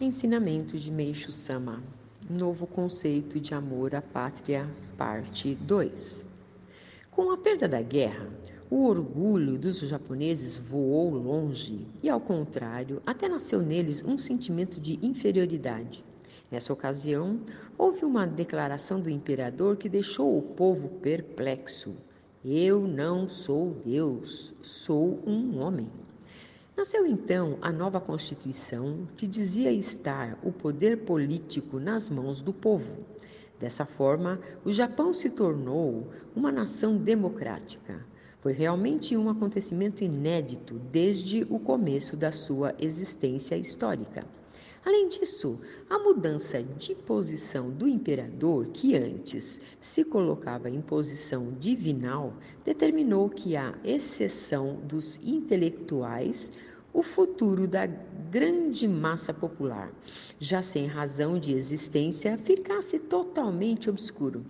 Ensinamentos de Meishu Sama. Novo conceito de amor à pátria, parte 2. Com a perda da guerra, o orgulho dos japoneses voou longe e, ao contrário, até nasceu neles um sentimento de inferioridade. Nessa ocasião, houve uma declaração do imperador que deixou o povo perplexo. Eu não sou Deus, sou um homem. Nasceu então a nova Constituição, que dizia estar o poder político nas mãos do povo. Dessa forma, o Japão se tornou uma nação democrática. Foi realmente um acontecimento inédito desde o começo da sua existência histórica. Além disso, a mudança de posição do imperador, que antes se colocava em posição divinal, determinou que, à exceção dos intelectuais, o futuro da grande massa popular, já sem razão de existência, ficasse totalmente obscuro.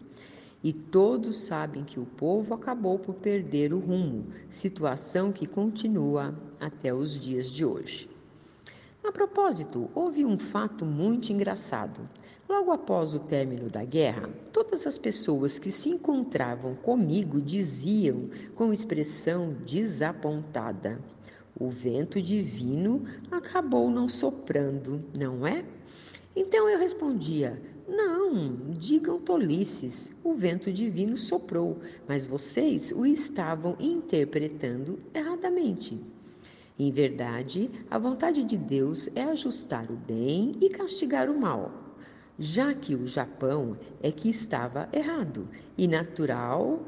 E todos sabem que o povo acabou por perder o rumo, situação que continua até os dias de hoje. A propósito, houve um fato muito engraçado. Logo após o término da guerra, todas as pessoas que se encontravam comigo diziam com expressão desapontada: O vento divino acabou não soprando, não é? Então eu respondia: Não, digam tolices. O vento divino soprou, mas vocês o estavam interpretando erradamente. Em verdade, a vontade de Deus é ajustar o bem e castigar o mal, já que o Japão é que estava errado e natural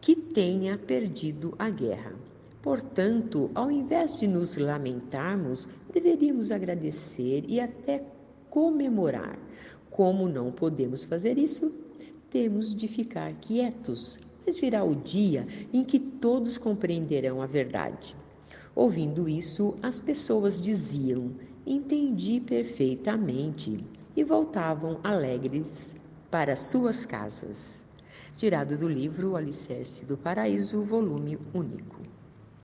que tenha perdido a guerra. Portanto, ao invés de nos lamentarmos, deveríamos agradecer e até comemorar. Como não podemos fazer isso, temos de ficar quietos, mas virá o dia em que todos compreenderão a verdade. Ouvindo isso, as pessoas diziam: Entendi perfeitamente, e voltavam alegres para suas casas. Tirado do livro Alicerce do Paraíso, volume único.